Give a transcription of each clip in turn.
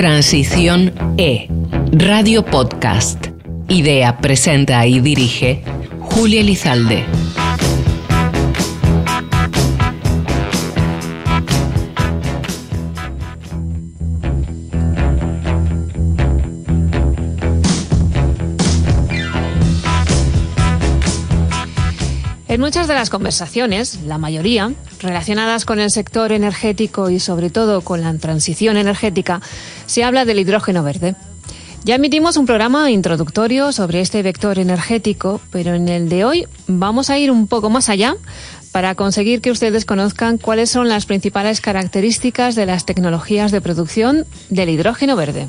Transición E, Radio Podcast. Idea, presenta y dirige Julia Lizalde. Muchas de las conversaciones, la mayoría, relacionadas con el sector energético y sobre todo con la transición energética, se habla del hidrógeno verde. Ya emitimos un programa introductorio sobre este vector energético, pero en el de hoy vamos a ir un poco más allá para conseguir que ustedes conozcan cuáles son las principales características de las tecnologías de producción del hidrógeno verde.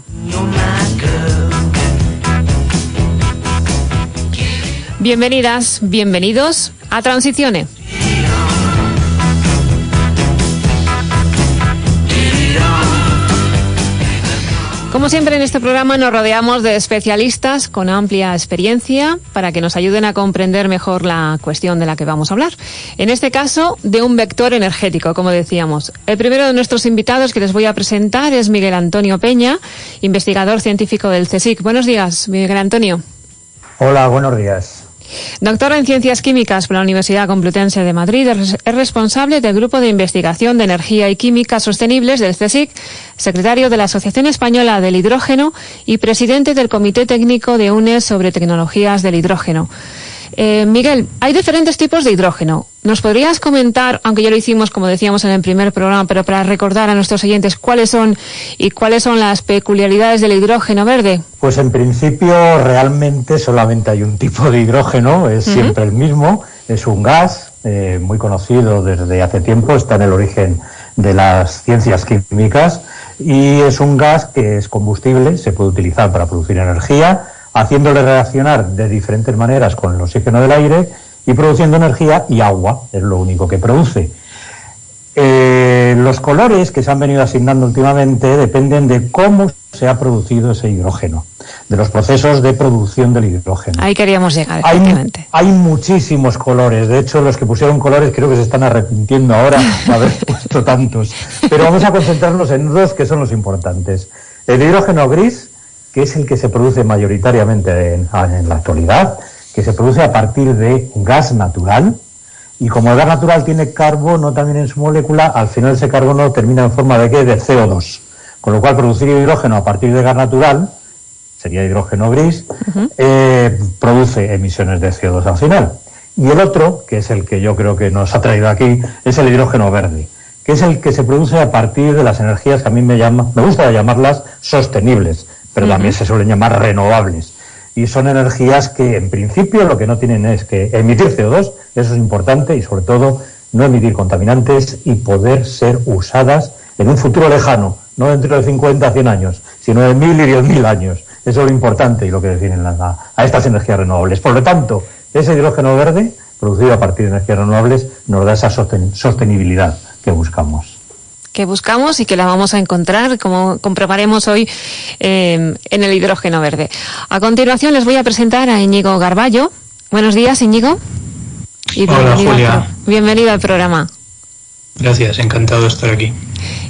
Bienvenidas, bienvenidos a Transicione. Como siempre en este programa nos rodeamos de especialistas con amplia experiencia para que nos ayuden a comprender mejor la cuestión de la que vamos a hablar. En este caso, de un vector energético, como decíamos. El primero de nuestros invitados que les voy a presentar es Miguel Antonio Peña, investigador científico del CSIC. Buenos días, Miguel Antonio. Hola, buenos días. Doctor en Ciencias Químicas por la Universidad Complutense de Madrid, es responsable del Grupo de Investigación de Energía y Química Sostenibles del CSIC, secretario de la Asociación Española del Hidrógeno y presidente del Comité Técnico de UNES sobre Tecnologías del Hidrógeno. Eh, Miguel, hay diferentes tipos de hidrógeno. ¿Nos podrías comentar, aunque ya lo hicimos como decíamos en el primer programa, pero para recordar a nuestros oyentes cuáles son y cuáles son las peculiaridades del hidrógeno verde? Pues en principio realmente solamente hay un tipo de hidrógeno, es siempre el mismo, es un gas eh, muy conocido desde hace tiempo, está en el origen de las ciencias químicas y es un gas que es combustible, se puede utilizar para producir energía haciéndole reaccionar de diferentes maneras con el oxígeno del aire y produciendo energía y agua, es lo único que produce. Eh, los colores que se han venido asignando últimamente dependen de cómo se ha producido ese hidrógeno, de los procesos de producción del hidrógeno. Ahí queríamos llegar, hay, hay muchísimos colores, de hecho los que pusieron colores creo que se están arrepintiendo ahora de haber puesto tantos, pero vamos a concentrarnos en dos que son los importantes. El hidrógeno gris, que es el que se produce mayoritariamente en, la actualidad, que se produce a partir de gas natural, y como el gas natural tiene carbono también en su molécula, al final ese carbono termina en forma de qué? De CO2. Con lo cual producir hidrógeno a partir de gas natural, sería hidrógeno gris, eh, produce emisiones de CO2 al final. Y el otro, que es el que yo creo que nos ha traído aquí, es el hidrógeno verde, que es el que se produce a partir de las energías que a mí me, llama, me gusta llamarlas sostenibles, pero también se suelen llamar renovables. Y son energías que en principio lo que no tienen es que emitir CO2, eso es importante, y sobre todo no emitir contaminantes y poder ser usadas en un futuro lejano, no dentro de 50, 100 años, sino de mil y diez mil años. Eso es lo importante y lo que definen a, a estas energías renovables. Por lo tanto, ese hidrógeno verde, producido a partir de energías renovables, nos da esa sostenibilidad que buscamos que buscamos y que la vamos a encontrar, como comprobaremos hoy eh, en el hidrógeno verde. A continuación les voy a presentar a Íñigo Garballo. Buenos días, Íñigo. Hola, Julia. bienvenido al programa. Gracias, encantado de estar aquí.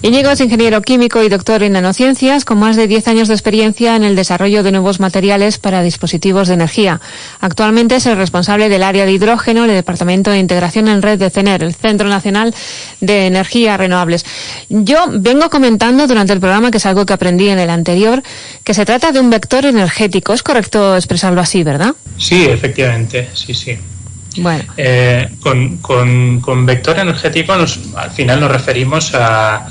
Íñigo es ingeniero químico y doctor en nanociencias con más de 10 años de experiencia en el desarrollo de nuevos materiales para dispositivos de energía. Actualmente es el responsable del área de hidrógeno en el Departamento de Integración en Red de CENER, el Centro Nacional de Energías Renovables. Yo vengo comentando durante el programa, que es algo que aprendí en el anterior, que se trata de un vector energético. ¿Es correcto expresarlo así, verdad? Sí, efectivamente, sí, sí. Bueno. Eh, con, con, vector energético al final nos referimos a,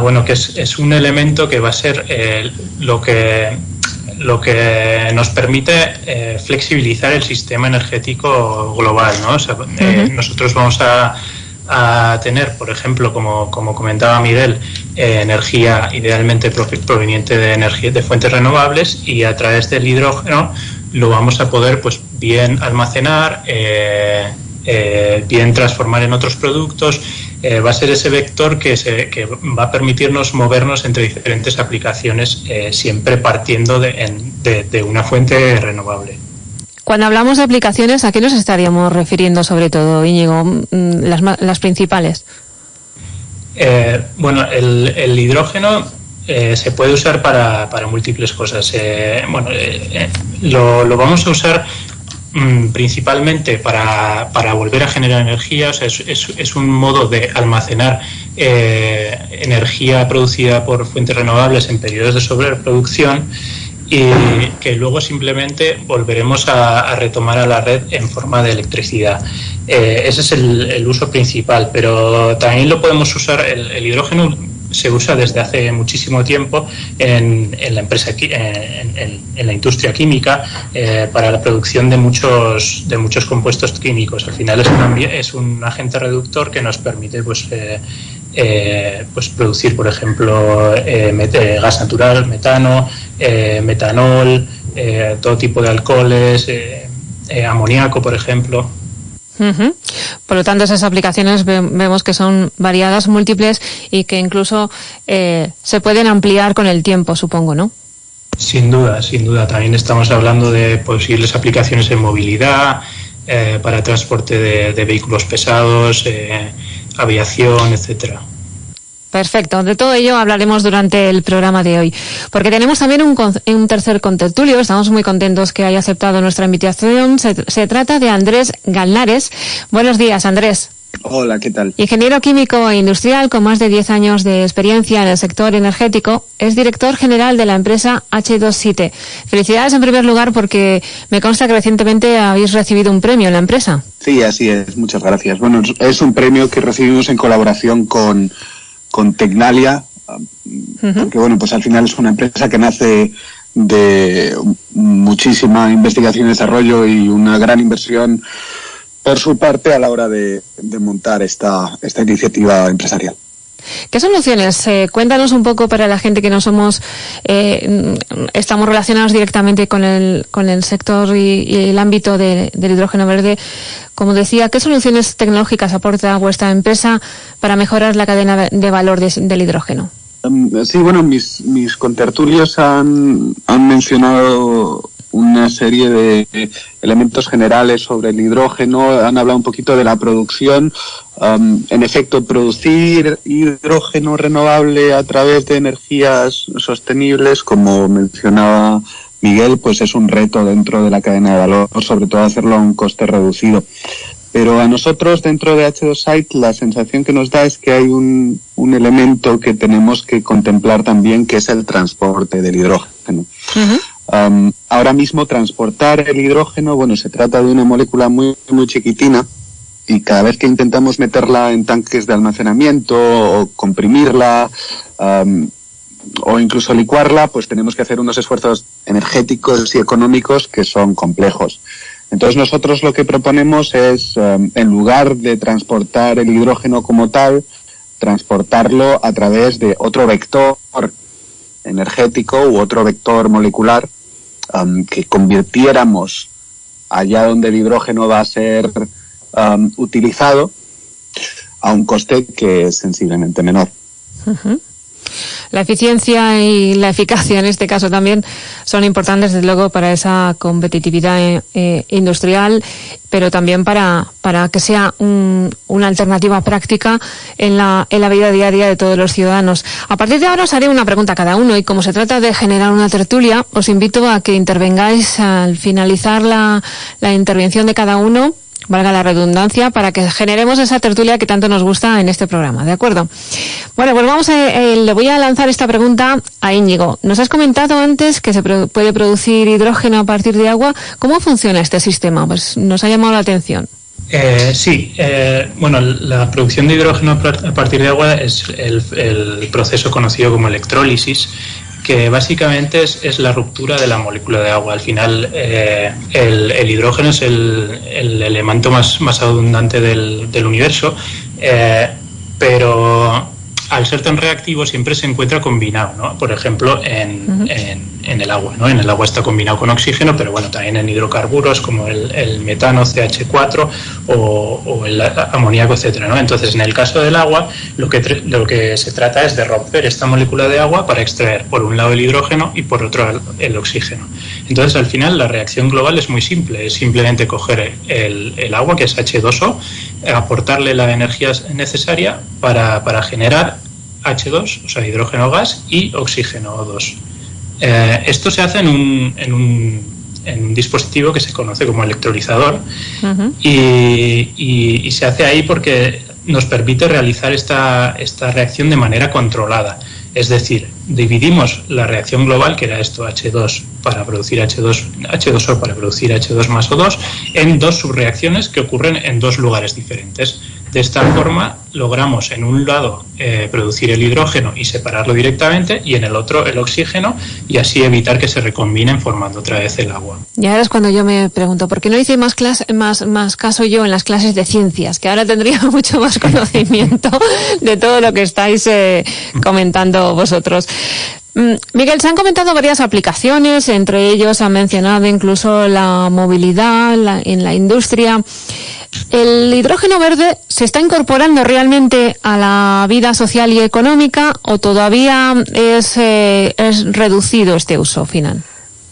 bueno que es, un elemento que va a ser eh, lo que lo que nos permite eh, flexibilizar el sistema energético global. ¿no? nosotros vamos a, a, tener, por ejemplo, como, como comentaba Miguel, energía idealmente proveniente de, energía, de fuentes renovables y a través del hidrógeno lo vamos a poder pues bien almacenar, eh, eh, bien transformar en otros productos. Eh, va a ser ese vector que, se, que, va a permitirnos movernos entre diferentes aplicaciones, siempre partiendo de, de, una fuente renovable. Cuando hablamos de aplicaciones, ¿a qué nos estaríamos refiriendo sobre todo, Íñigo? Mm, las, las principales. bueno, el, el hidrógeno se puede usar para, para múltiples cosas. bueno, lo, lo, vamos a usar principalmente para, para, volver a generar energía, o sea, es, es, un modo de almacenar eh, energía producida por fuentes renovables en periodos de sobreproducción y que luego simplemente volveremos a, retomar a la red en forma de electricidad. Eh, ese es el, uso principal, pero también lo podemos usar, el hidrógeno se usa desde hace muchísimo tiempo en, la empresa en, en, la industria química eh, para la producción de muchos de muchos compuestos químicos. Al final es un, es un agente reductor que nos permite pues eh, eh, pues producir por ejemplo gas natural metano metanol todo tipo de alcoholes amoníaco por ejemplo por lo tanto, esas aplicaciones vemos que son variadas, múltiples y que incluso eh, se pueden ampliar con el tiempo, supongo, ¿no? Sin duda, sin duda. También estamos hablando de posibles aplicaciones en movilidad, eh, para transporte de, vehículos pesados, eh, aviación, etcétera. Perfecto. De todo ello hablaremos durante el programa de hoy. Porque tenemos también un, un tercer contertulio. Estamos muy contentos que haya aceptado nuestra invitación. Se, trata de Andrés Galnares. Buenos días, Andrés. Hola, ¿qué tal? Ingeniero químico e industrial con más de 10 años de experiencia en el sector energético, es director general de la empresa H2Site. Felicidades en primer lugar porque me consta que recientemente habéis recibido un premio en la empresa. Sí, así es. Muchas gracias. Bueno, es un premio que recibimos en colaboración con con Tecnalia, porque bueno, pues al final es una empresa que nace de muchísima investigación y desarrollo y una gran inversión por su parte a la hora de, montar esta, esta iniciativa empresarial. ¿Qué soluciones? Eh, cuéntanos un poco para la gente que no somos, eh, estamos relacionados directamente con el, con el sector y, el ámbito del hidrógeno verde. Como decía, ¿qué soluciones tecnológicas aporta vuestra empresa para mejorar la cadena de valor del hidrógeno? Um, sí, bueno, mis, mis contertulios han, han mencionado una serie de elementos generales sobre el hidrógeno, han hablado un poquito de la producción. Um, en efecto, producir hidrógeno renovable a través de energías sostenibles, como mencionaba Miguel, pues es un reto dentro de la cadena de valor, sobre todo hacerlo a un coste reducido. Pero a nosotros dentro de H2Site la sensación que nos da es que hay un, un elemento que tenemos que contemplar también, que es el transporte del hidrógeno. Ahora mismo transportar el hidrógeno, bueno, se trata de una molécula muy, muy chiquitina y cada vez que intentamos meterla en tanques de almacenamiento o comprimirla o incluso licuarla, pues tenemos que hacer unos esfuerzos energéticos y económicos que son complejos. Entonces nosotros lo que proponemos es, en lugar de transportar el hidrógeno como tal, transportarlo a través de otro vector energético u otro vector molecular um, que convirtiéramos allá donde el hidrógeno va a ser um, utilizado a un coste que es sensiblemente menor. La eficiencia y la eficacia en este caso también son importantes, desde luego, para esa competitividad eh, eh, industrial, pero también para, para que sea una alternativa práctica en la, en la vida diaria de todos los ciudadanos. A partir de ahora os haré una pregunta a cada uno y como se trata de generar una tertulia, os invito a que intervengáis al finalizar la, la intervención de cada uno valga la redundancia, para que generemos esa tertulia que tanto nos gusta en este programa, ¿de acuerdo? Bueno, pues vamos a, eh, le voy a lanzar esta pregunta a Íñigo. Nos has comentado antes que se puede producir hidrógeno a partir de agua. ¿Cómo funciona este sistema? Pues nos ha llamado la atención. Eh, sí, eh, bueno, la producción de hidrógeno a partir de agua es el, el proceso conocido como electrólisis que básicamente es, la ruptura de la molécula de agua. Al final, eh, el, hidrógeno es el, elemento más, más abundante del, universo, eh, pero al ser tan reactivo siempre se encuentra combinado, ¿no? Por ejemplo, en, en, el agua, ¿no? En el agua está combinado con oxígeno, pero bueno, también en hidrocarburos como el, metano CH4 o, el amoníaco, etcétera, ¿no? Entonces, en el caso del agua, lo que, lo que se trata es de romper esta molécula de agua para extraer por un lado el hidrógeno y por otro el oxígeno. Entonces, al final, la reacción global es muy simple, es simplemente coger el, el agua, que es H2O, aportarle la energía necesaria para, para generar H2, o sea, hidrógeno gas, y oxígeno O2. Eh, esto se hace en un, en, un, en un, dispositivo que se conoce como electrolizador y, y, se hace ahí porque nos permite realizar esta, esta reacción de manera controlada. Es decir, dividimos la reacción global, que era esto H2 para producir H2, H2O para producir H2 más O2, en dos subreacciones que ocurren en dos lugares diferentes. De esta forma logramos en un lado eh, producir el hidrógeno y separarlo directamente y en el otro el oxígeno y así evitar que se recombinen formando otra vez el agua. Y ahora es cuando yo me pregunto, ¿por qué no hice más, más, más caso yo en las clases de ciencias? Que ahora tendría mucho más conocimiento de todo lo que estáis eh, comentando vosotros. Mm, Miguel, se han comentado varias aplicaciones, entre ellos han mencionado incluso la movilidad en la industria. ¿El hidrógeno verde se está incorporando realmente a la vida social y económica o todavía es, eh, es reducido este uso final?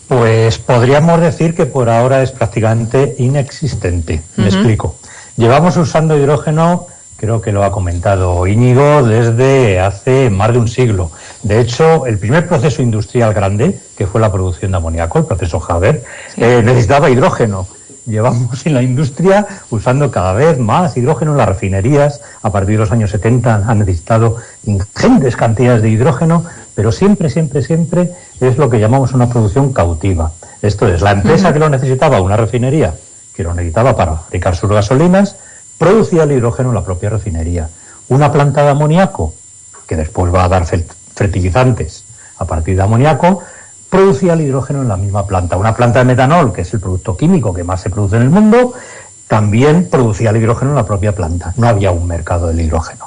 Pues podríamos decir que por ahora es prácticamente inexistente. Me explico. Llevamos usando hidrógeno creo que lo ha comentado Íñigo, desde hace más de un siglo. De hecho, el primer proceso industrial grande, que fue la producción de amoníaco, el proceso Haber, eh, necesitaba hidrógeno. Llevamos en la industria usando cada vez más hidrógeno en las refinerías. A partir de los años 70 han necesitado ingentes cantidades de hidrógeno, pero siempre, siempre, siempre es lo que llamamos una producción cautiva. Esto es, la empresa que lo necesitaba, una refinería, que lo necesitaba para fabricar sus gasolinas, producía el hidrógeno en la propia refinería. Una planta de amoníaco, que después va a dar fertilizantes a partir de amoníaco, producía el hidrógeno en la misma planta. Una planta de metanol, que es el producto químico que más se produce en el mundo, también producía el hidrógeno en la propia planta. No había un mercado del hidrógeno.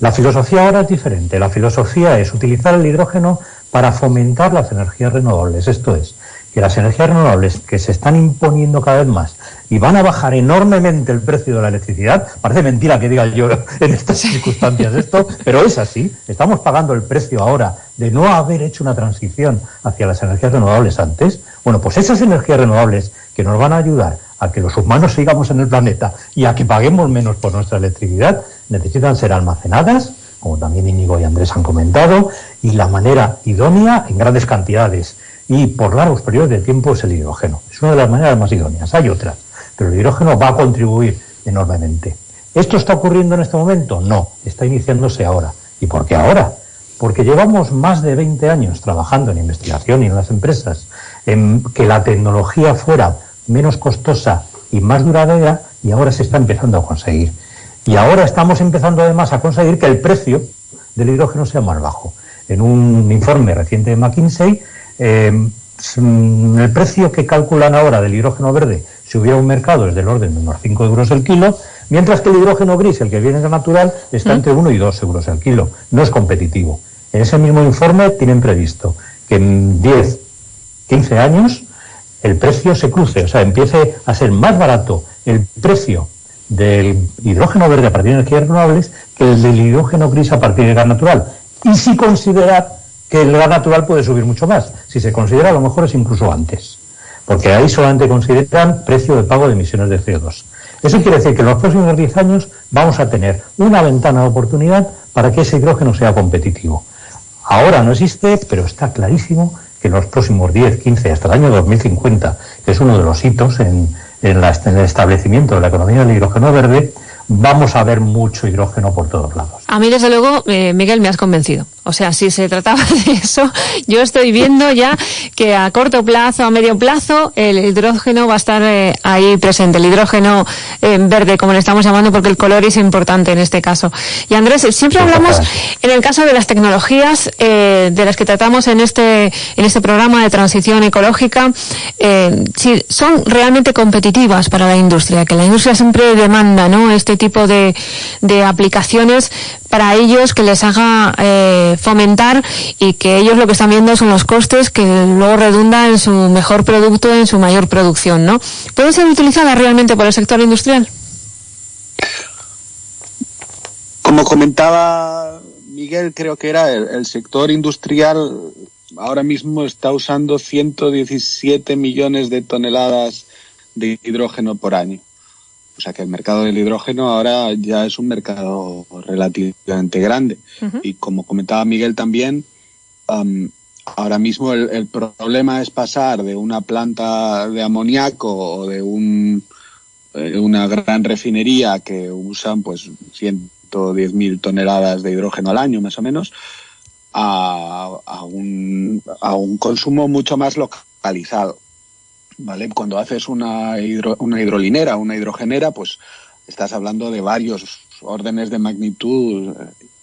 La filosofía ahora es diferente. La filosofía es utilizar el hidrógeno para fomentar las energías renovables. Esto es, que las energías renovables que se están imponiendo cada vez más y van a bajar enormemente el precio de la electricidad, parece mentira que diga yo en estas circunstancias esto, pero es así, estamos pagando el precio ahora de no haber hecho una transición hacia las energías renovables antes, bueno, pues esas energías renovables que nos van a ayudar a que los humanos sigamos en el planeta y a que paguemos menos por nuestra electricidad, necesitan ser almacenadas, como también Íñigo y Andrés han comentado, y la manera idónea en grandes cantidades y por largos periodos de tiempo es el hidrógeno. Es una de las maneras más idóneas. Hay otras, pero el hidrógeno va a contribuir enormemente. ¿Esto está ocurriendo en este momento? No, está iniciándose ahora. ¿Y por qué ahora? Porque llevamos más de 20 años trabajando en investigación y en las empresas en que la tecnología fuera menos costosa y más duradera y ahora se está empezando a conseguir. Y ahora estamos empezando además a conseguir que el precio del hidrógeno sea más bajo. En un informe reciente de McKinsey eh, el precio que calculan ahora del hidrógeno verde, si hubiera un mercado, es del orden de unos 5 euros el kilo, mientras que el hidrógeno gris, el que viene de natural, está entre 1 y 2 euros el kilo. No es competitivo. En ese mismo informe tienen previsto que en 10, 15 años el precio se cruce, o sea, empiece a ser más barato el precio del hidrógeno verde a partir de energías renovables que el del hidrógeno gris a partir de gas natural. Y si considerar que el gas natural puede subir mucho más. Si se considera, a lo mejor es incluso antes. Porque ahí solamente consideran precio de pago de emisiones de CO2. Eso quiere decir que en los próximos 10 años vamos a tener una ventana de oportunidad para que ese hidrógeno sea competitivo. Ahora no existe, pero está clarísimo que en los próximos 10, 15, hasta el año 2050, que es uno de los hitos en, en el establecimiento de la economía del hidrógeno verde, vamos a ver mucho hidrógeno por todos lados. A mí, desde luego, eh, Miguel, me has convencido. O sea, si se trataba de eso, yo estoy viendo ya que a corto plazo, a medio plazo, el hidrógeno va a estar eh, ahí presente, el hidrógeno eh, verde, como le estamos llamando, porque el color es importante en este caso. Y Andrés, siempre hablamos, en el caso de las tecnologías de las que tratamos en este, en este programa de transición ecológica, si son realmente competitivas para la industria, que la industria siempre demanda, ¿no? Este tipo de, de aplicaciones para ellos que les haga eh, fomentar y que ellos lo que están viendo son los costes que luego redunda en su mejor producto, en su mayor producción, ¿no? ¿Pueden ser utilizadas realmente por el sector industrial? Como comentaba Miguel, creo que era el, el sector industrial ahora mismo está usando 117 millones de toneladas de hidrógeno por año. O sea que el mercado del hidrógeno ahora ya es un mercado relativamente grande. Y como comentaba Miguel también, ahora mismo el, problema es pasar de una planta de amoníaco o de un, eh, una gran refinería que usan pues 110.000 toneladas de hidrógeno al año más o menos a, a, un, a un consumo mucho más localizado. ¿Vale? Cuando haces una, una hidrolinera, una hidrogenera, pues estás hablando de varios órdenes de magnitud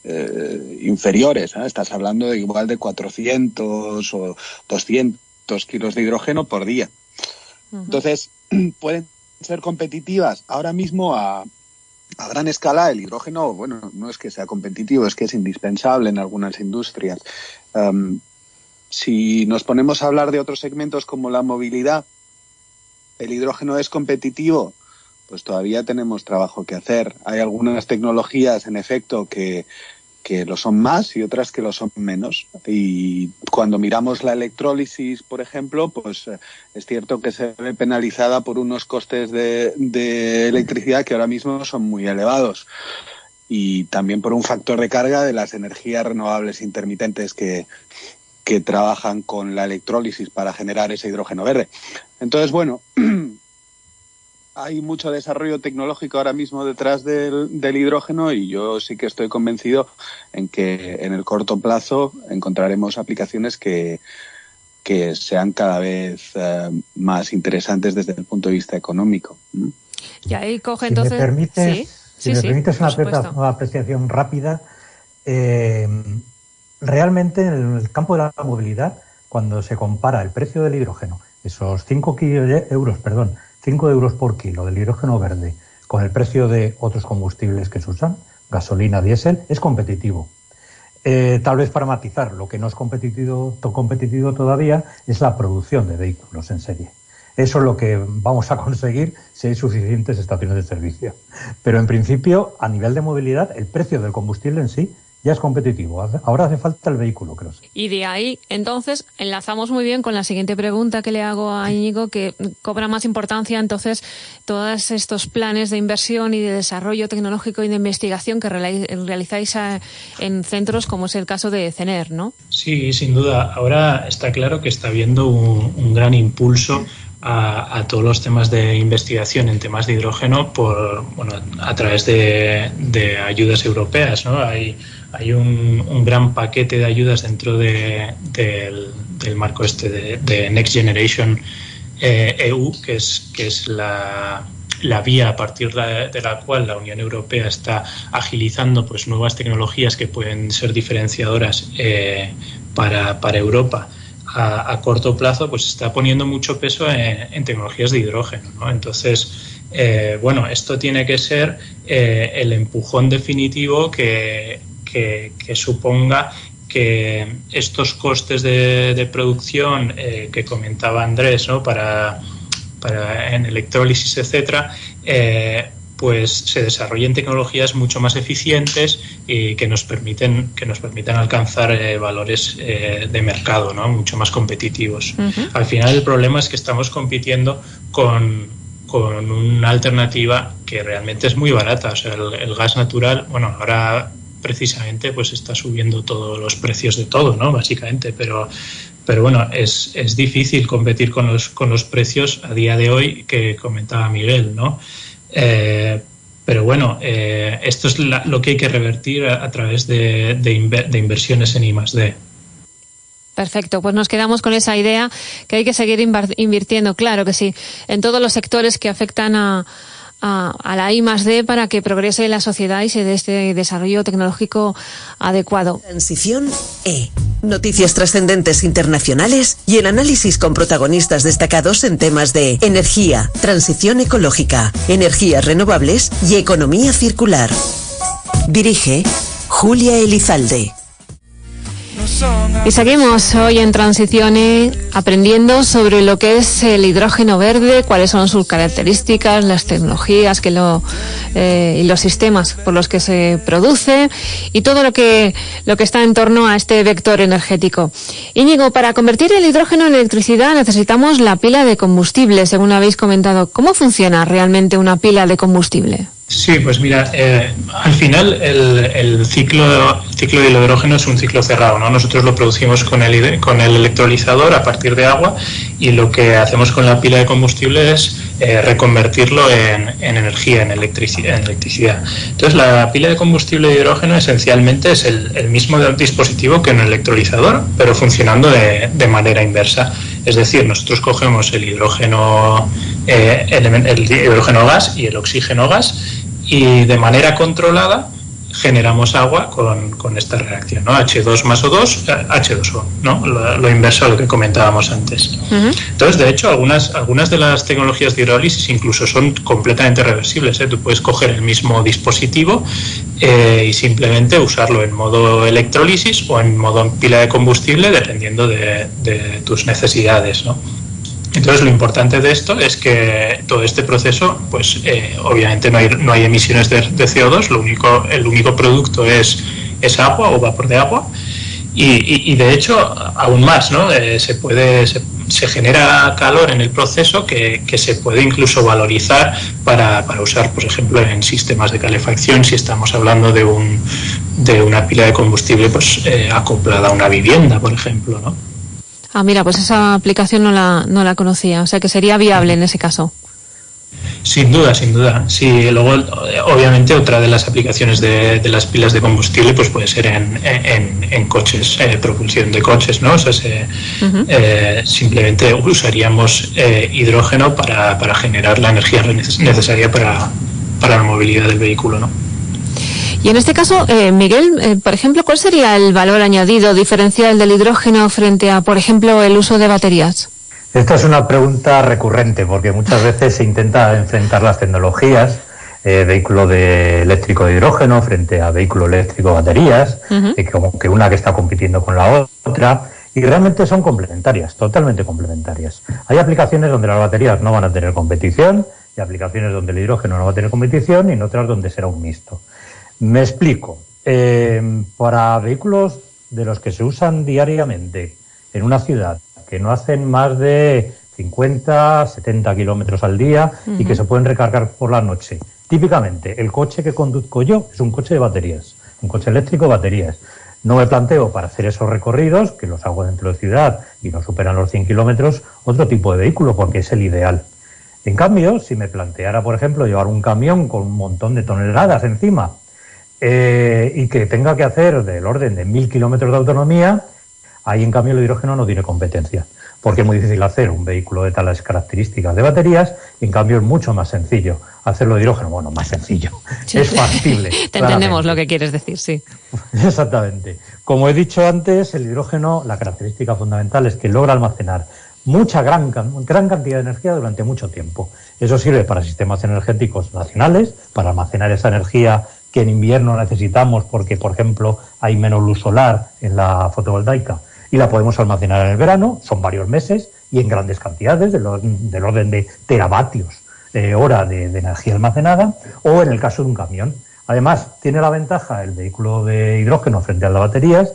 eh, inferiores. Estás hablando de igual de 400 o 200 kilos de hidrógeno por día. Entonces, pueden ser competitivas ahora mismo a, a gran escala. El hidrógeno, bueno, no es que sea competitivo, es que es indispensable en algunas industrias. Um, si nos ponemos a hablar de otros segmentos como la movilidad, el hidrógeno es competitivo, pues todavía tenemos trabajo que hacer. Hay algunas tecnologías, en efecto, que, que lo son más y otras que lo son menos. Y cuando miramos la electrólisis, por ejemplo, pues eh, es cierto que se ve penalizada por unos costes de, electricidad que ahora mismo son muy elevados y también por un factor de carga de las energías renovables intermitentes que, que trabajan con la electrólisis para generar ese hidrógeno verde. Entonces, bueno, hay mucho desarrollo tecnológico ahora mismo detrás del, hidrógeno y yo sí que estoy convencido en que en el corto plazo encontraremos aplicaciones que, que sean cada vez eh, más interesantes desde el punto de vista económico. Y ahí coge entonces. Si me permites, si me permites una, apreciación rápida, eh, realmente en el campo de la movilidad, cuando se compara el precio del hidrógeno, esos 5 euros, perdón, 5 euros por kilo del hidrógeno verde, con el precio de otros combustibles que se usan, gasolina, diésel, es competitivo. Eh, tal vez para matizar, lo que no es competitivo, competitivo todavía es la producción de vehículos en serie. Eso es lo que vamos a conseguir si hay suficientes estaciones de servicio. Pero en principio, a nivel de movilidad, el precio del combustible en sí ya es competitivo. Ahora hace falta el vehículo, creo. Y de ahí, entonces, enlazamos muy bien con la siguiente pregunta que le hago a Íñigo, que cobra más importancia, entonces, todos estos planes de inversión y de desarrollo tecnológico y de investigación que realizáis en centros como es el caso de CENER, ¿no? Sí, sin duda. Ahora está claro que está habiendo un, gran impulso a, todos los temas de investigación en temas de hidrógeno por bueno a través de, de ayudas europeas no hay hay un, gran paquete de ayudas dentro del, marco este de, Next Generation EU, eh, e que es, que es la, vía a partir de, la cual la Unión Europea está agilizando pues, nuevas tecnologías que pueden ser diferenciadoras eh, para, Europa. A, corto plazo, pues está poniendo mucho peso en, tecnologías de hidrógeno. Entonces, eh, bueno, esto tiene que ser el empujón definitivo que, que, suponga que estos costes de, producción eh, que comentaba Andrés ¿no? para, para en electrólisis, etcétera, eh, pues se desarrollen tecnologías mucho más eficientes y que nos permiten que nos permitan alcanzar eh, valores de mercado ¿no? mucho más competitivos. Al final el problema es que estamos compitiendo con, con una alternativa que realmente es muy barata. O sea, el, el gas natural, bueno, ahora precisamente pues está subiendo todos los precios de todo, ¿no? Básicamente, pero, pero bueno, es, es difícil competir con los, con los precios a día de hoy que comentaba Miguel, ¿no? Eh, pero bueno, eh, esto es lo que hay que revertir a, través de, de, inversiones en I D. Perfecto, pues nos quedamos con esa idea que hay que seguir invirtiendo, claro que sí, en todos los sectores que afectan a, a, la I más D para que progrese la sociedad y se dé este desarrollo tecnológico adecuado. Transición E. Noticias trascendentes internacionales y el análisis con protagonistas destacados en temas de energía, transición ecológica, energías renovables y economía circular. Dirige Julia Elizalde. Y seguimos hoy en Transiciones aprendiendo sobre lo que es el hidrógeno verde, cuáles son sus características, las tecnologías que lo, eh, y los sistemas por los que se produce y todo lo que, lo que está en torno a este vector energético. Íñigo, para convertir el hidrógeno en electricidad necesitamos la pila de combustible, según habéis comentado. ¿Cómo funciona realmente una pila de combustible? Sí, pues mira, eh, al final el, ciclo, ciclo del hidrógeno es un ciclo cerrado, ¿no? Nosotros lo producimos con el, con el electrolizador a partir de agua y lo que hacemos con la pila de combustible es eh, reconvertirlo en, energía, en electricidad, electricidad. Entonces, la pila de combustible de hidrógeno esencialmente es el, mismo dispositivo que un electrolizador, pero funcionando de, de manera inversa. Es decir, nosotros cogemos el hidrógeno, eh, el hidrógeno gas y el oxígeno gas y de manera controlada generamos agua con, esta reacción, ¿no? H2 más O2, H2O, ¿no? Lo, inverso a lo que comentábamos antes. Entonces, de hecho, algunas, algunas de las tecnologías de hidrólisis incluso son completamente reversibles. ¿eh? Tú puedes coger el mismo dispositivo eh, y simplemente usarlo en modo electrólisis o en modo pila de combustible, dependiendo de, de tus necesidades, ¿no? Entonces, lo importante de esto es que todo este proceso, pues eh, obviamente no hay, no hay emisiones de, CO2, lo único, el único producto es, es agua o vapor de agua. Y, de hecho, aún más, ¿no? Eh, se puede. Se, genera calor en el proceso que, se puede incluso valorizar para, para, usar, por ejemplo, en sistemas de calefacción, si estamos hablando de, un, de una pila de combustible pues, eh, acoplada a una vivienda, por ejemplo. ¿no? Ah, mira, pues esa aplicación no la, no la conocía, o sea que sería viable en ese caso. Sin duda, sin duda. Sí, luego, obviamente, otra de las aplicaciones de, las pilas de combustible pues puede ser en, en, coches, eh, propulsión de coches, ¿no? O sea, eh, simplemente usaríamos eh, hidrógeno para, para generar la energía necesaria para, para la movilidad del vehículo, ¿no? Y en este caso, eh, Miguel, eh, por ejemplo, ¿cuál sería el valor añadido diferencial del hidrógeno frente a, por ejemplo, el uso de baterías? Esta es una pregunta recurrente porque muchas veces se intenta enfrentar las tecnologías, eh, vehículo de eléctrico de hidrógeno frente a vehículo eléctrico de baterías, como que una que está compitiendo con la otra, y realmente son complementarias, totalmente complementarias. Hay aplicaciones donde las baterías no van a tener competición, y aplicaciones donde el hidrógeno no va a tener competición, y en otras donde será un mixto. Me explico. Eh, para vehículos de los que se usan diariamente en una ciudad, que no hacen más de 50, 70 kilómetros al día y que se pueden recargar por la noche. Típicamente, el coche que conduzco yo es un coche de baterías, un coche eléctrico de baterías. No me planteo para hacer esos recorridos, que los hago dentro de ciudad y no superan los 100 kilómetros, otro tipo de vehículo, porque es el ideal. En cambio, si me planteara, por ejemplo, llevar un camión con un montón de toneladas encima, eh, y que tenga que hacer del orden de mil kilómetros de autonomía, ahí en cambio el hidrógeno no tiene competencia, porque es muy difícil hacer un vehículo de tales características de baterías, y en cambio es mucho más sencillo hacerlo de hidrógeno. Bueno, más sencillo, es factible. Te entendemos lo que quieres decir, sí. Exactamente. Como he dicho antes, el hidrógeno, la característica fundamental es que logra almacenar mucha gran, gran cantidad de energía durante mucho tiempo. Eso sirve para sistemas energéticos nacionales, para almacenar esa energía que en invierno necesitamos porque, por ejemplo, hay menos luz solar en la fotovoltaica y la podemos almacenar en el verano, son varios meses y en grandes cantidades, del orden de teravatios eh, hora de, energía almacenada, o en el caso de un camión. Además, tiene la ventaja el vehículo de hidrógeno frente a las baterías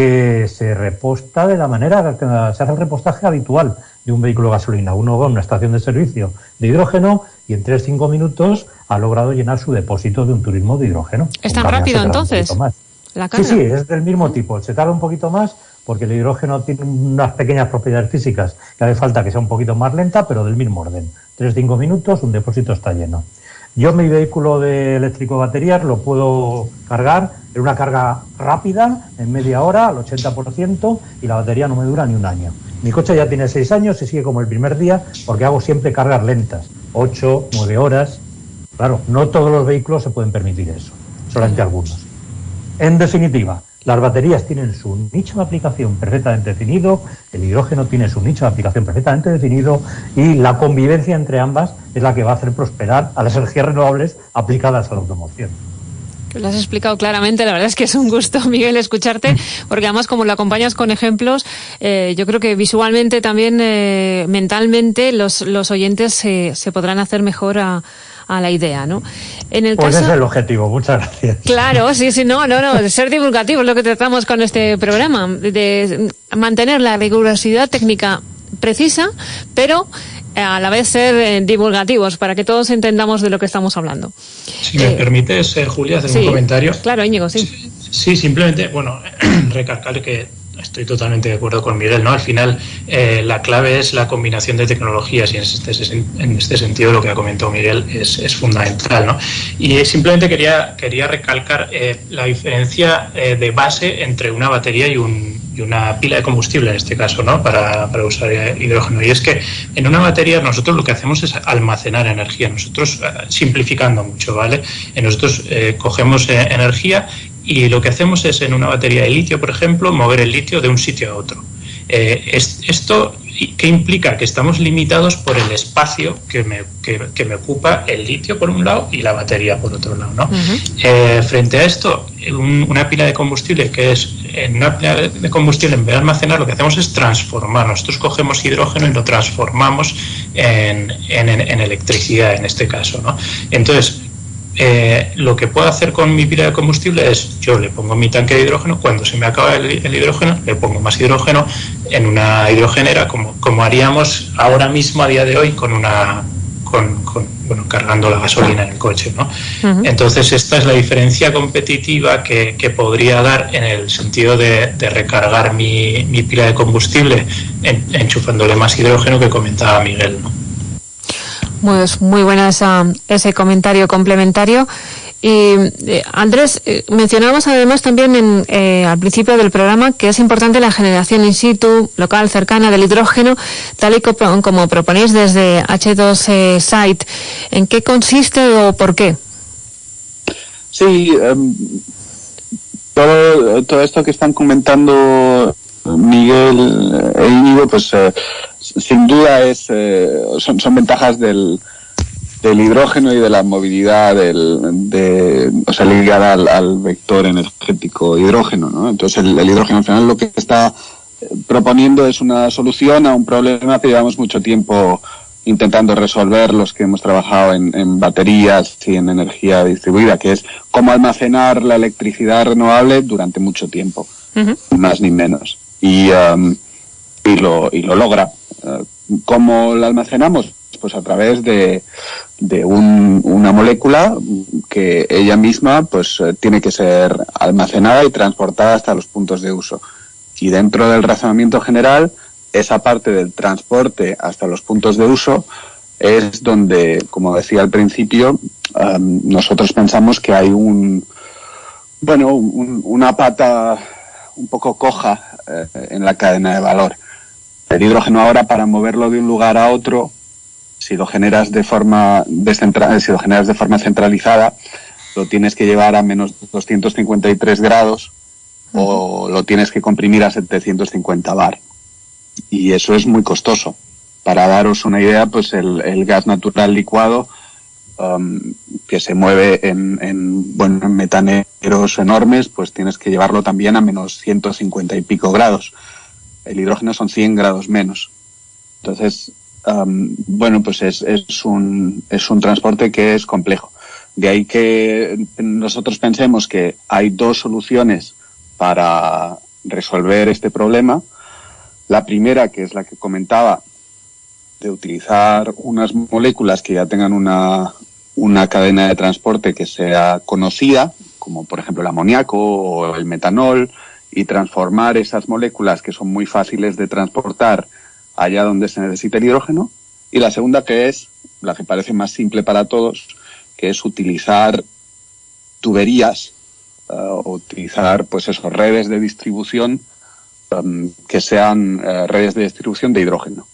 que se reposta de la manera que se hace el repostaje habitual de un vehículo de gasolina. Uno va a una estación de servicio de hidrógeno y en 3-5 minutos ha logrado llenar su depósito de un turismo de hidrógeno. ¿Es tan rápido entonces? sí, sí, es del mismo tipo. Se tarda un poquito más porque el hidrógeno tiene unas pequeñas propiedades físicas que hace falta que sea un poquito más lenta, pero del mismo orden. 3-5 minutos, un depósito está lleno. Yo mi vehículo de eléctrico baterías lo puedo cargar en una carga rápida, en media hora, al 80%, y la batería no me dura ni un año. Mi coche ya tiene 6 años y sigue como el primer día porque hago siempre cargas lentas, 8, 9 horas. Claro, no todos los vehículos se pueden permitir eso, solamente algunos. En definitiva, las baterías tienen su nicho de aplicación perfectamente definido, el hidrógeno tiene su nicho de aplicación perfectamente definido y la convivencia entre ambas es la que va a hacer prosperar a las energías renovables aplicadas a la automoción. Lo has explicado claramente, la verdad es que es un gusto, Miguel, escucharte, porque además como lo acompañas con ejemplos, eh, yo creo que visualmente también, eh, mentalmente, los, los oyentes se, se podrán hacer mejor a, a la idea, ¿no? En el pues caso... es el objetivo, muchas gracias. Claro, sí, sí, no, no, no, ser divulgativo es lo que tratamos con este programa, de mantener la rigurosidad técnica precisa, pero a la vez ser eh, divulgativos para que todos entendamos de lo que estamos hablando. Si me eh, permites, eh, Julia, hacer un comentario. Claro, Íñigo, sí. Sí, simplemente, bueno, recalcar que estoy totalmente de acuerdo con Miguel, ¿no? Al final, la clave es la combinación de tecnologías y en este, en este sentido lo que ha comentado Miguel es, fundamental, ¿no? Y simplemente quería, quería recalcar la diferencia de base entre una batería y un, una pila de combustible en este caso, ¿no? Para, para, usar hidrógeno. Y es que en una batería nosotros lo que hacemos es almacenar energía. Nosotros, eh, simplificando mucho, ¿vale? Nosotros eh, cogemos eh, energía y lo que hacemos es en una batería de litio, por ejemplo, mover el litio de un sitio a otro. esto ¿Qué implica? Que estamos limitados por el espacio que me, que, me, ocupa el litio por un lado y la batería por otro lado. ¿no? Eh, frente a esto, una pila de combustible que es en una pila de combustible en vez de almacenar lo que hacemos es transformar. Nosotros cogemos hidrógeno y lo transformamos en, en, en electricidad en este caso. ¿no? Entonces, eh, lo que puedo hacer con mi pila de combustible es yo le pongo mi tanque de hidrógeno, cuando se me acaba el, hidrógeno, le pongo más hidrógeno en una hidrogenera, como, como haríamos ahora mismo, a día de hoy, con una con, bueno, cargando la gasolina en el coche. ¿no? Entonces, esta es la diferencia competitiva que, podría dar en el sentido de, recargar mi, mi, pila de combustible enchufándole más hidrógeno que comentaba Miguel. ¿no? Pues muy buena ese comentario complementario. Y eh, Andrés, eh, mencionamos además también en, eh, al principio del programa que es importante la generación in situ, local, cercana del hidrógeno, tal y como, como proponéis desde H2 Site. ¿En qué consiste o por qué? Sí, em, todo, esto que están comentando Miguel e Íñigo, pues sin duda es, eh, son, son ventajas del, del hidrógeno y de la movilidad del, de, o sea, ligada al, vector energético hidrógeno. ¿no? Entonces, el, hidrógeno al final lo que está eh, proponiendo es una solución a un problema que llevamos mucho tiempo intentando resolver los que hemos trabajado en, en baterías y en energía distribuida, que es cómo almacenar la electricidad renovable durante mucho tiempo, más ni menos. Y, um, y, lo, y lo logra. Eh, ¿Cómo la almacenamos? Pues a través de, un, una molécula que ella misma pues eh, tiene que ser almacenada y transportada hasta los puntos de uso. Y dentro del razonamiento general, esa parte del transporte hasta los puntos de uso es donde, como decía al principio, em, nosotros pensamos que hay un, bueno, una pata un poco coja eh, en la cadena de valor. El hidrógeno ahora para moverlo de un lugar a otro, si lo generas de forma si lo generas de forma centralizada, lo tienes que llevar a menos 253 grados o lo tienes que comprimir a 750 bar. Y eso es muy costoso. Para daros una idea, pues el, gas natural licuado um, que se mueve en, en, bueno, en metaneros enormes, pues tienes que llevarlo también a menos 150 y pico grados el hidrógeno son 100 grados menos. Entonces, bueno, pues es, es, un, es un transporte que es complejo. De ahí que nosotros pensemos que hay dos soluciones para resolver este problema. La primera, que es la que comentaba, de utilizar unas moléculas que ya tengan una, una cadena de transporte que sea conocida, como por ejemplo el amoníaco o el metanol, y transformar esas moléculas que son muy fáciles de transportar allá donde se necesita el hidrógeno. Y la segunda que es, la que parece más simple para todos, que es utilizar tuberías uh, o utilizar pues esos redes de distribución um, que sean uh, redes de distribución de hidrógeno.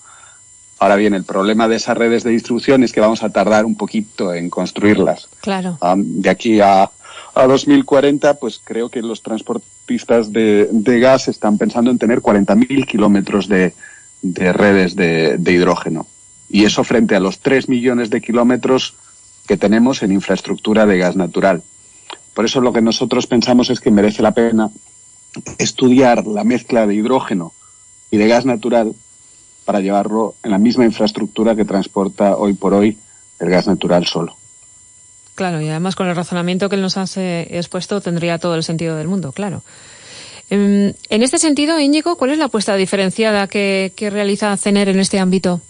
Ahora bien, el problema de esas redes de distribución es que vamos a tardar un poquito en construirlas. Claro. Um, de aquí a, a 2040, pues creo que los transportistas de, gas están pensando en tener 40.000 kilómetros de, redes de, hidrógeno. Y eso frente a los 3 millones de kilómetros que tenemos en infraestructura de gas natural. Por eso lo que nosotros pensamos es que merece la pena estudiar la mezcla de hidrógeno y de gas natural para llevarlo en la misma infraestructura que transporta hoy por hoy el gas natural solo. Claro, y además con el razonamiento que nos has eh, expuesto tendría todo el sentido del mundo, claro. Em, en este sentido, Íñigo, ¿cuál es la apuesta diferenciada que, realiza CENER en este ámbito?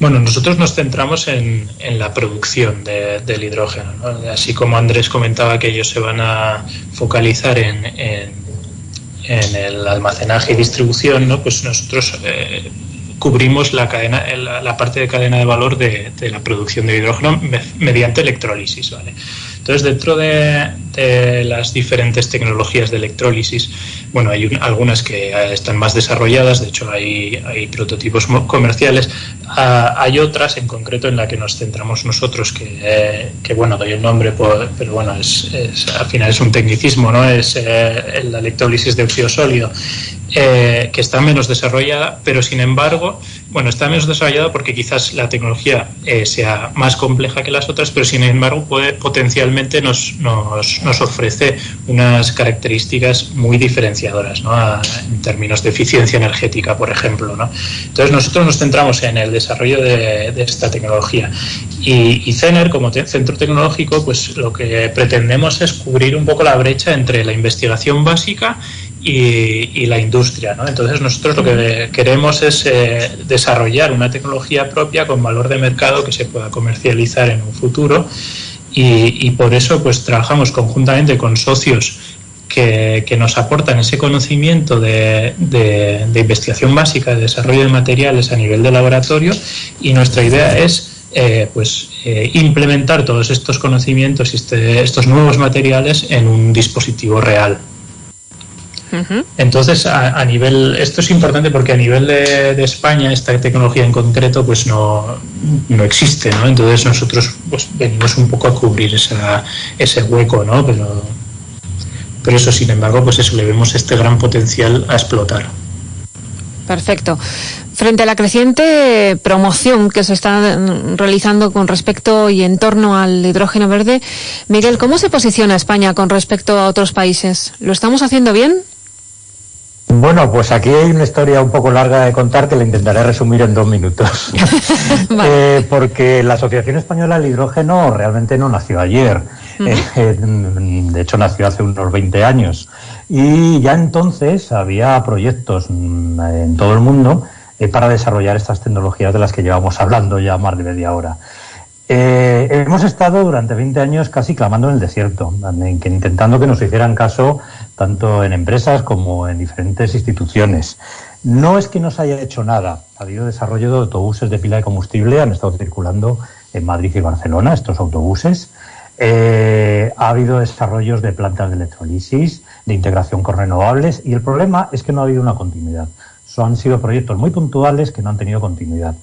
Bueno, nosotros nos centramos en, la producción del hidrógeno. Así como Andrés comentaba que ellos se van a focalizar en, el almacenaje y distribución, ¿no? pues nosotros eh, cubrimos la, cadena, la, parte de cadena de valor de, la producción de hidrógeno mediante electrólisis. ¿vale? Entonces, dentro de, las diferentes tecnologías de electrólisis, bueno, hay algunas que están más desarrolladas, de hecho hay, hay prototipos comerciales, ah, hay otras en concreto en la que nos centramos nosotros, que, que bueno, doy el nombre, pero bueno, es, al final es un tecnicismo, ¿no? Es eh, la electrólisis de óxido sólido. Eh, que está menos desarrollada, pero sin embargo, bueno, está menos desarrollada porque quizás la tecnología eh, sea más compleja que las otras, pero sin embargo puede, potencialmente nos, nos, nos ofrece unas características muy diferenciadoras ¿no? en términos de eficiencia energética, por ejemplo. Entonces nosotros nos centramos en el desarrollo de, esta tecnología y, y, CENER como centro tecnológico, pues lo que pretendemos es cubrir un poco la brecha entre la investigación básica y, la industria. ¿no? Entonces nosotros lo que queremos es eh, desarrollar una tecnología propia con valor de mercado que se pueda comercializar en un futuro y, por eso pues trabajamos conjuntamente con socios que, nos aportan ese conocimiento de, investigación básica, de desarrollo de materiales a nivel de laboratorio y nuestra idea es eh, pues eh, implementar todos estos conocimientos y este, estos nuevos materiales en un dispositivo real. Entonces, a, nivel, esto es importante porque a nivel de, España esta tecnología en concreto pues no, no existe, ¿no? Entonces nosotros pues venimos un poco a cubrir esa, ese hueco, ¿no? Pero, pero eso, sin embargo, pues eso le vemos este gran potencial a explotar. Perfecto. Frente a la creciente promoción que se está realizando con respecto y en torno al hidrógeno verde, Miguel, ¿cómo se posiciona España con respecto a otros países? ¿Lo estamos haciendo bien? Bueno, pues aquí hay una historia un poco larga de contar que la intentaré resumir en dos minutos. Eh, porque la Asociación Española del Hidrógeno realmente no nació ayer. Eh, de hecho, nació hace unos 20 años. Y ya entonces había proyectos mm, en todo el mundo eh, para desarrollar estas tecnologías de las que llevamos hablando ya más de media hora. Hemos estado durante 20 años casi clamando en el desierto, intentando que nos hicieran caso tanto en empresas como en diferentes instituciones. No es que no se haya hecho nada. Ha habido desarrollo de autobuses de pila de combustible, han estado circulando en Madrid y Barcelona estos autobuses. Eh, ha habido desarrollos de plantas de electrolisis, de integración con renovables y el problema es que no ha habido una continuidad. Son, han sido proyectos muy puntuales que no han tenido continuidad.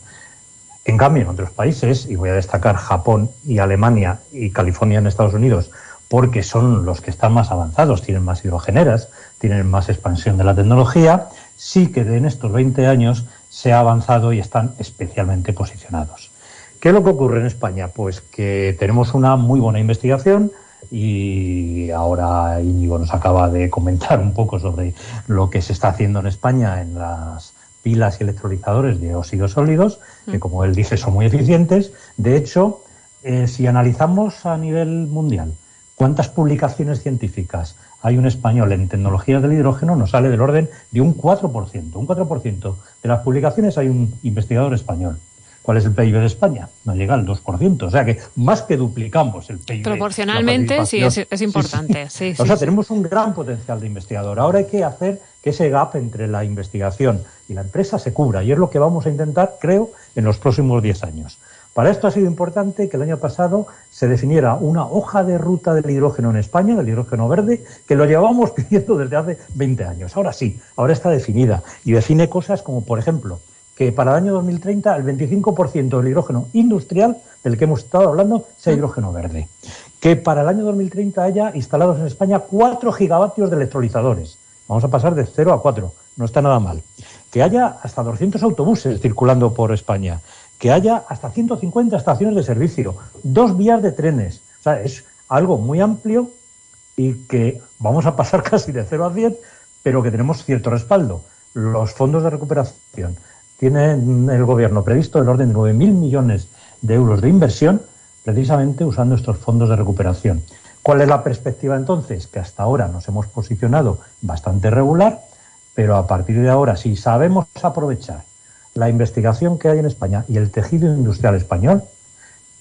En cambio, en otros países, y voy a destacar Japón y Alemania y California en Estados Unidos, porque son los que están más avanzados, tienen más hidrogeneras, tienen más expansión de la tecnología, sí que en estos 20 años se ha avanzado y están especialmente posicionados. ¿Qué es lo que ocurre en España? Pues que tenemos una muy buena investigación y ahora Íñigo nos acaba de comentar un poco sobre lo que se está haciendo en España en las pilas y electrolizadores de óxidos sólidos, que mm. como él dice son muy eficientes. De hecho, eh, si analizamos a nivel mundial ¿Cuántas publicaciones científicas hay un español en tecnologías del hidrógeno? Nos sale del orden de un 4%. Un 4% de las publicaciones hay un investigador español. ¿Cuál es el PIB de España? No llega al 2%. O sea que más que duplicamos el PIB. Proporcionalmente, sí, es, importante. Sí, o sea, tenemos un gran potencial de investigador. Ahora hay que hacer que ese gap entre la investigación y la empresa se cubra. Y es lo que vamos a intentar, creo, en los próximos 10 años. Para esto ha sido importante que el año pasado se definiera una hoja de ruta del hidrógeno en España, del hidrógeno verde, que lo llevábamos pidiendo desde hace 20 años. Ahora sí, ahora está definida y define cosas como, por ejemplo, que para el año 2030 el 25% del hidrógeno industrial del que hemos estado hablando sea hidrógeno verde. Que para el año 2030 haya instalados en España 4 gigavatios de electrolizadores. Vamos a pasar de 0 a 4, no está nada mal. Que haya hasta 200 autobuses circulando por España que haya hasta 150 estaciones de servicio, dos vías de trenes. O sea, es algo muy amplio y que vamos a pasar casi de 0 a 10, pero que tenemos cierto respaldo. Los fondos de recuperación tienen el gobierno previsto el orden de 9.000 millones de euros de inversión precisamente usando estos fondos de recuperación. ¿Cuál es la perspectiva entonces? Que hasta ahora nos hemos posicionado bastante regular, pero a partir de ahora, si sabemos aprovechar la investigación que hay en España y el tejido industrial español,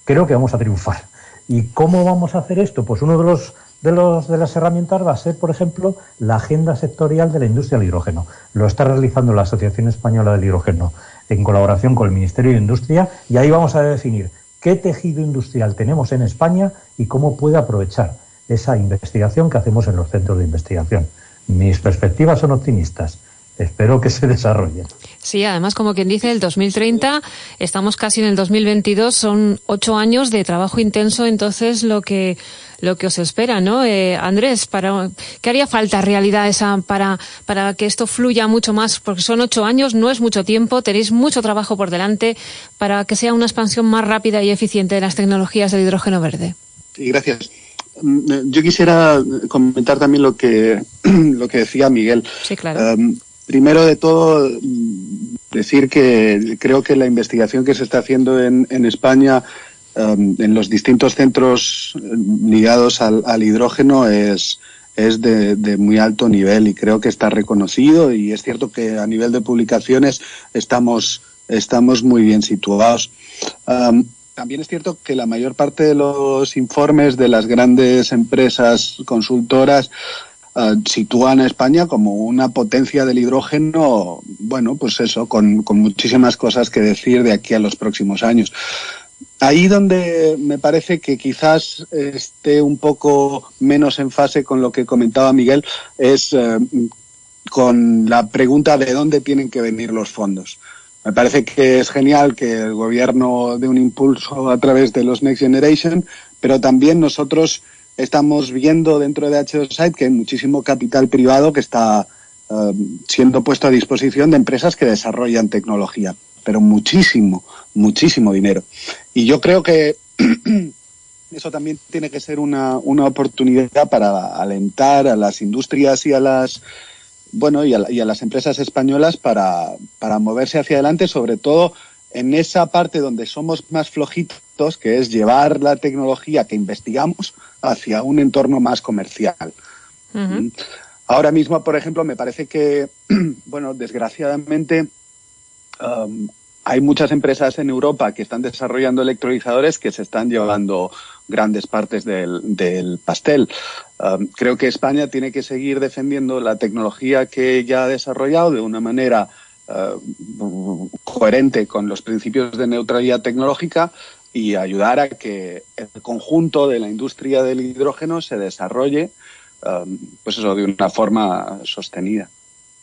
creo que vamos a triunfar. ¿Y cómo vamos a hacer esto? Pues uno de los de, los, de las herramientas va a ser, por ejemplo, la agenda sectorial de la industria del hidrógeno. Lo está realizando la Asociación Española del Hidrógeno en colaboración con el Ministerio de Industria y ahí vamos a definir qué tejido industrial tenemos en España y cómo puede aprovechar esa investigación que hacemos en los centros de investigación. Mis perspectivas son optimistas. Espero que se desarrollen. Sí, además, como quien dice, el 2030, estamos casi en el 2022, son ocho años de trabajo intenso, entonces lo que lo que os espera, ¿no? Eh, Andrés, para, ¿qué haría falta realidad esa para, para que esto fluya mucho más? Porque son ocho años, no es mucho tiempo, tenéis mucho trabajo por delante para que sea una expansión más rápida y eficiente de las tecnologías del hidrógeno verde. Sí, gracias. Mm, yo quisiera comentar también lo que, lo que decía Miguel. Sí, claro. Um, primero de todo, decir que creo que la investigación que se está haciendo en, en España um, en los distintos centros ligados al, al hidrógeno es, es de, de, muy alto nivel y creo que está reconocido y es cierto que a nivel de publicaciones estamos, estamos muy bien situados. Um, también es cierto que la mayor parte de los informes de las grandes empresas consultoras uh, sitúan a España como una potencia del hidrógeno, bueno, pues eso, con, con, muchísimas cosas que decir de aquí a los próximos años. Ahí donde me parece que quizás esté un poco menos en fase con lo que comentaba Miguel es uh, con la pregunta de dónde tienen que venir los fondos. Me parece que es genial que el gobierno dé un impulso a través de los Next Generation, pero también nosotros estamos viendo dentro de H2Site que hay muchísimo capital privado que está uh, siendo puesto a disposición de empresas que desarrollan tecnología, pero muchísimo, muchísimo dinero. Y yo creo que eso también tiene que ser una, una oportunidad para alentar a las industrias y a las bueno, y a, y a las empresas españolas para, para moverse hacia adelante, sobre todo en esa parte donde somos más flojitos, que es llevar la tecnología que investigamos hacia un entorno más comercial. Uh -huh. Ahora mismo, por ejemplo, me parece que, bueno, desgraciadamente, um, hay muchas empresas en Europa que están desarrollando electrolizadores que se están llevando grandes partes del, del pastel. Um, creo que España tiene que seguir defendiendo la tecnología que ya ha desarrollado de una manera uh, coherente con los principios de neutralidad tecnológica y ayudar a que el conjunto de la industria del hidrógeno se desarrolle um, pues eso, de una forma sostenida.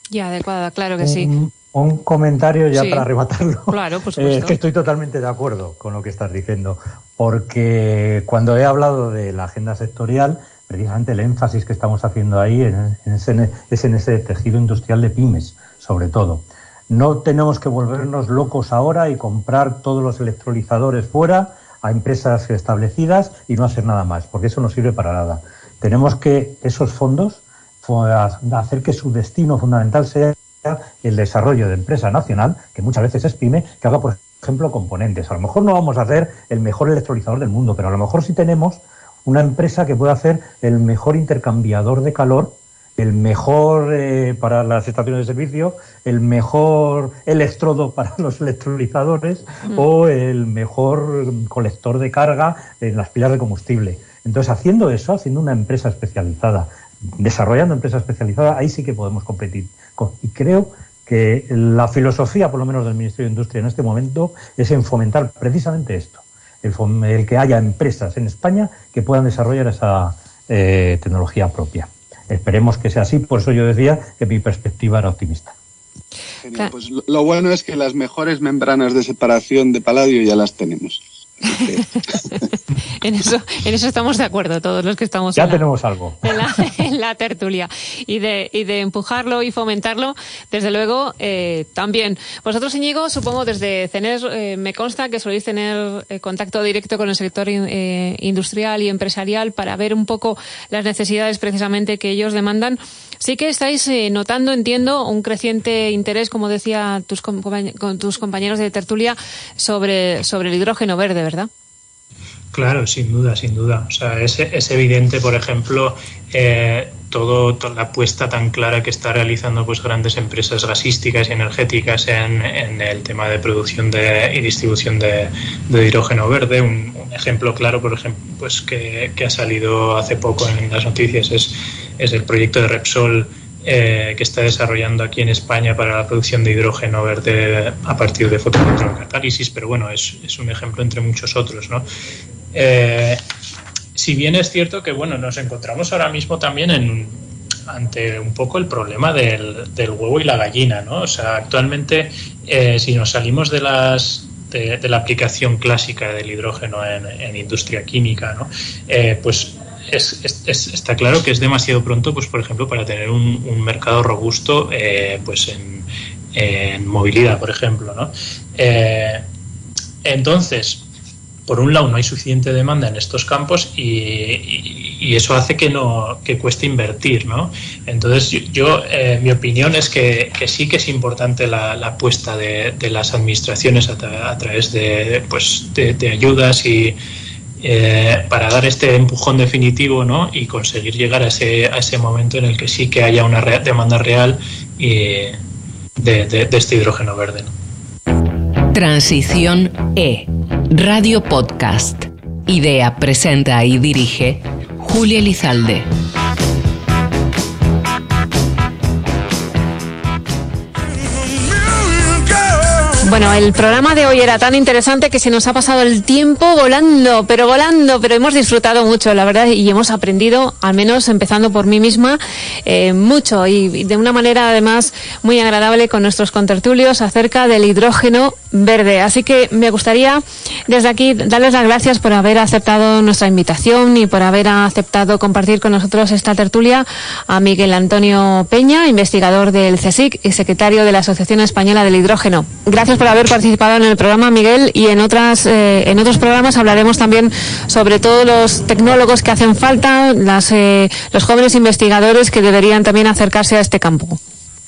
Y adecuada, claro que sí. Un, comentario ya Sí. para arrebatarlo. Claro, por Eh, es que estoy totalmente de acuerdo con lo que estás diciendo, porque cuando he hablado de la agenda sectorial, precisamente el énfasis que estamos haciendo ahí en, en ese, es en ese tejido industrial de pymes, sobre todo. No tenemos que volvernos locos ahora y comprar todos los electrolizadores fuera a empresas establecidas y no hacer nada más, porque eso no sirve para nada. Tenemos que esos fondos hacer que su destino fundamental sea el desarrollo de empresa nacional, que muchas veces es pyme, que haga, por ejemplo, componentes. A lo mejor no vamos a hacer el mejor electrolizador del mundo, pero a lo mejor sí tenemos una empresa que pueda hacer el mejor intercambiador de calor, el mejor eh, para las estaciones de servicio, el mejor electrodo para los electrolizadores Mm. o el mejor colector de carga en las pilas de combustible. Entonces, haciendo eso, haciendo una empresa especializada, desarrollando empresa especializada, ahí sí que podemos competir. Co- Y creo que la filosofía, por lo menos del Ministerio de Industria en este momento, es en fomentar precisamente esto, el, el que haya empresas en España que puedan desarrollar esa eh, tecnología propia. Esperemos que sea así, por eso yo decía que mi perspectiva era optimista. Genial. Pues lo bueno es que las mejores membranas de separación de paladio ya las tenemos. En eso, en eso estamos de acuerdo todos los que estamos Ya en la- tenemos algo. en la, en la la tertulia y de, y de empujarlo y fomentarlo, desde luego, eh, también. Vosotros, Íñigo, supongo desde CENER, eh, me consta que soléis tener eh, contacto directo con el sector industrial y empresarial para ver un poco las necesidades precisamente que ellos demandan. Sí que estáis notando, entiendo, un creciente interés, como decía tus, con tus compañeros de tertulia, sobre, el hidrógeno verde, ¿verdad? Claro, sin duda, sin duda. O sea, es, es evidente, por ejemplo, eh, toda la apuesta tan clara que está realizando pues grandes empresas gasísticas y energéticas en, el tema de producción de, y distribución de, hidrógeno verde. Un, ejemplo claro, por ejemplo, pues que, ha salido hace poco en las noticias es, es el proyecto de Repsol eh, que está desarrollando aquí en España para la producción de hidrógeno verde a partir de fotocatálisis, pero bueno, es, es, un ejemplo entre muchos otros, ¿no? Eh, si bien es cierto que bueno, nos encontramos ahora mismo también ante un poco el problema del, del, huevo y la gallina, ¿no? O sea, actualmente eh, si nos salimos de las de, la aplicación clásica del hidrógeno en, industria química, ¿no? Pues es, es, está claro que es demasiado pronto, pues por ejemplo, para tener un, mercado robusto, eh, pues en, en, movilidad, por ejemplo, ¿no? Eh, entonces, por un lado no hay suficiente demanda en estos campos y, y, eso hace que no que cueste invertir no entonces yo, yo eh, mi opinión es que, sí que es importante la, la apuesta de, las administraciones a, tra a través de pues de ayudas y eh, para dar este empujón definitivo ¿no? y conseguir llegar a ese, a ese momento en el que sí que haya una demanda real y de, de, este hidrógeno verde. Transición E, Radio Podcast. Idea, presenta y dirige Julia Lizalde. Bueno, el programa de hoy era tan interesante que se nos ha pasado el tiempo volando, pero volando, pero hemos disfrutado mucho, la verdad, y hemos aprendido, al menos empezando por mí misma, eh, mucho y, de una manera además muy agradable con nuestros contertulios acerca del hidrógeno verde. Así que me gustaría desde aquí darles las gracias por haber aceptado nuestra invitación y por haber aceptado compartir con nosotros esta tertulia a Miguel Antonio Peña, investigador del CSIC y secretario de la Asociación Española del Hidrógeno. Gracias haber participado en el programa, Miguel, y en otras eh, en otros programas hablaremos también sobre todos los tecnólogos que hacen falta, las, eh, los jóvenes investigadores que deberían también acercarse a este campo.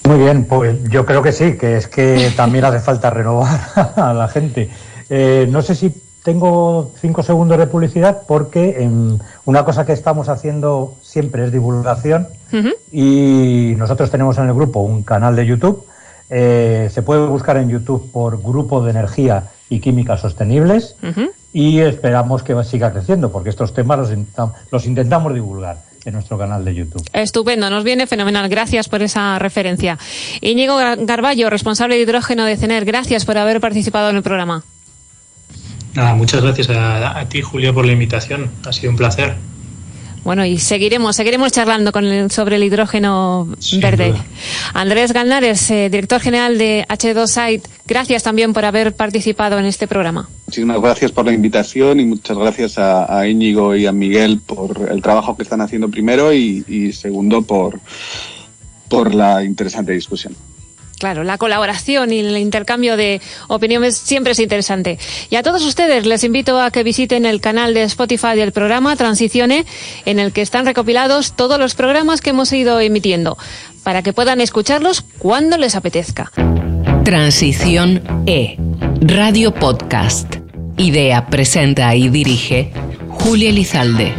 Muy bien, pues yo creo que sí, que es que también hace falta renovar a la gente. Eh, no sé si tengo cinco segundos de publicidad porque eh, una cosa que estamos haciendo siempre es divulgación uh -huh. y nosotros tenemos en el grupo un canal de YouTube eh, se puede buscar en YouTube por Grupo de Energía y Química Sostenibles uh -huh. y esperamos que siga creciendo porque estos temas los, los intentamos divulgar en nuestro canal de YouTube. Estupendo, nos viene fenomenal. Gracias por esa referencia. Íñigo Garballo, responsable de hidrógeno de CENER, gracias por haber participado en el programa. Nada, muchas gracias a, a ti, Julio, por la invitación. Ha sido un placer. Bueno, y seguiremos, seguiremos charlando con el, sobre el hidrógeno Sin verde. Duda. Andrés Galnares, eh, director general de H2Site, gracias también por haber participado en este programa. Muchísimas gracias por la invitación y muchas gracias a, a Íñigo y a Miguel por el trabajo que están haciendo primero y, y segundo por, por la interesante discusión. Claro, la colaboración y el intercambio de opiniones siempre es interesante. Y a todos ustedes les invito a que visiten el canal de Spotify del programa Transicione, en el que están recopilados todos los programas que hemos ido emitiendo, para que puedan escucharlos cuando les apetezca. Transición E, Radio Podcast. Idea, presenta y dirige Julia Lizalde.